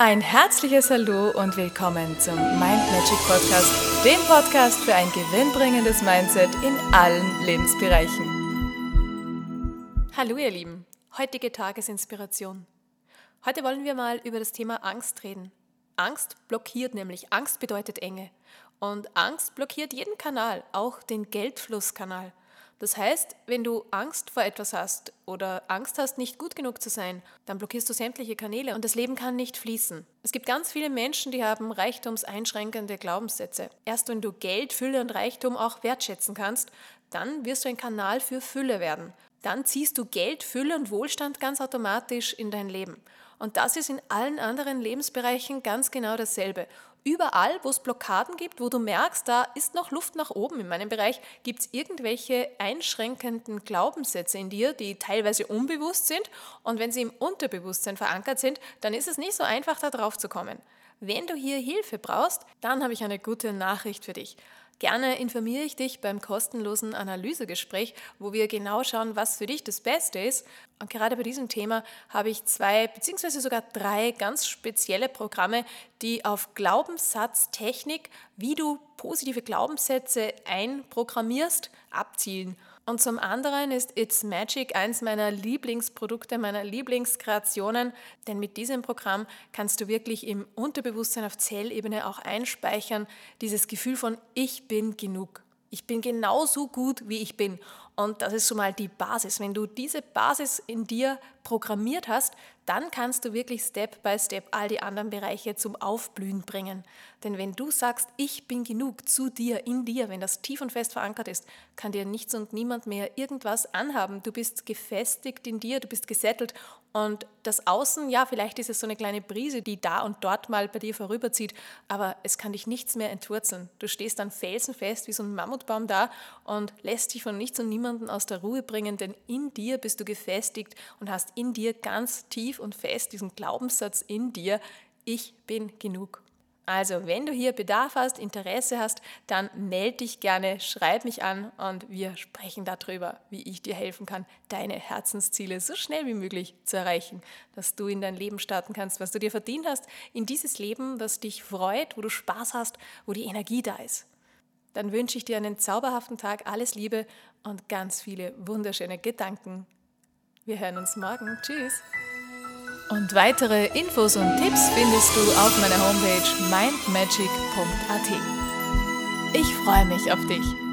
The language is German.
Ein herzliches Hallo und willkommen zum Mind Magic Podcast, dem Podcast für ein gewinnbringendes Mindset in allen Lebensbereichen. Hallo ihr Lieben, heutige Tagesinspiration. Heute wollen wir mal über das Thema Angst reden. Angst blockiert nämlich, Angst bedeutet Enge. Und Angst blockiert jeden Kanal, auch den Geldflusskanal. Das heißt, wenn du Angst vor etwas hast oder Angst hast, nicht gut genug zu sein, dann blockierst du sämtliche Kanäle und das Leben kann nicht fließen. Es gibt ganz viele Menschen, die haben reichtumseinschränkende Glaubenssätze. Erst wenn du Geld, Fülle und Reichtum auch wertschätzen kannst, dann wirst du ein Kanal für Fülle werden. Dann ziehst du Geld, Fülle und Wohlstand ganz automatisch in dein Leben. Und das ist in allen anderen Lebensbereichen ganz genau dasselbe. Überall, wo es Blockaden gibt, wo du merkst, da ist noch Luft nach oben in meinem Bereich, gibt es irgendwelche einschränkenden Glaubenssätze in dir, die teilweise unbewusst sind. Und wenn sie im Unterbewusstsein verankert sind, dann ist es nicht so einfach, da drauf zu kommen. Wenn du hier Hilfe brauchst, dann habe ich eine gute Nachricht für dich. Gerne informiere ich dich beim kostenlosen Analysegespräch, wo wir genau schauen, was für dich das Beste ist. Und gerade bei diesem Thema habe ich zwei beziehungsweise sogar drei ganz spezielle Programme, die auf Glaubenssatztechnik, wie du positive Glaubenssätze einprogrammierst, abzielen. Und zum anderen ist It's Magic eins meiner Lieblingsprodukte, meiner Lieblingskreationen, denn mit diesem Programm kannst du wirklich im Unterbewusstsein auf Zellebene auch einspeichern, dieses Gefühl von Ich bin genug. Ich bin genauso gut, wie ich bin. Und das ist so mal die Basis. Wenn du diese Basis in dir programmiert hast, dann kannst du wirklich Step by Step all die anderen Bereiche zum Aufblühen bringen. Denn wenn du sagst, ich bin genug zu dir, in dir, wenn das tief und fest verankert ist, kann dir nichts und niemand mehr irgendwas anhaben. Du bist gefestigt in dir, du bist gesettelt und das Außen, ja, vielleicht ist es so eine kleine Brise, die da und dort mal bei dir vorüberzieht, aber es kann dich nichts mehr entwurzeln. Du stehst dann felsenfest wie so ein Mammutbaum da und lässt dich von nichts und niemandem aus der Ruhe bringen, denn in dir bist du gefestigt und hast in dir ganz tief und fest diesen Glaubenssatz in dir, ich bin genug. Also, wenn du hier Bedarf hast, Interesse hast, dann melde dich gerne, schreib mich an und wir sprechen darüber, wie ich dir helfen kann, deine Herzensziele so schnell wie möglich zu erreichen, dass du in dein Leben starten kannst, was du dir verdient hast, in dieses Leben, das dich freut, wo du Spaß hast, wo die Energie da ist. Dann wünsche ich dir einen zauberhaften Tag, alles Liebe und ganz viele wunderschöne Gedanken. Wir hören uns morgen. Tschüss. Und weitere Infos und Tipps findest du auf meiner Homepage mindmagic.at. Ich freue mich auf dich.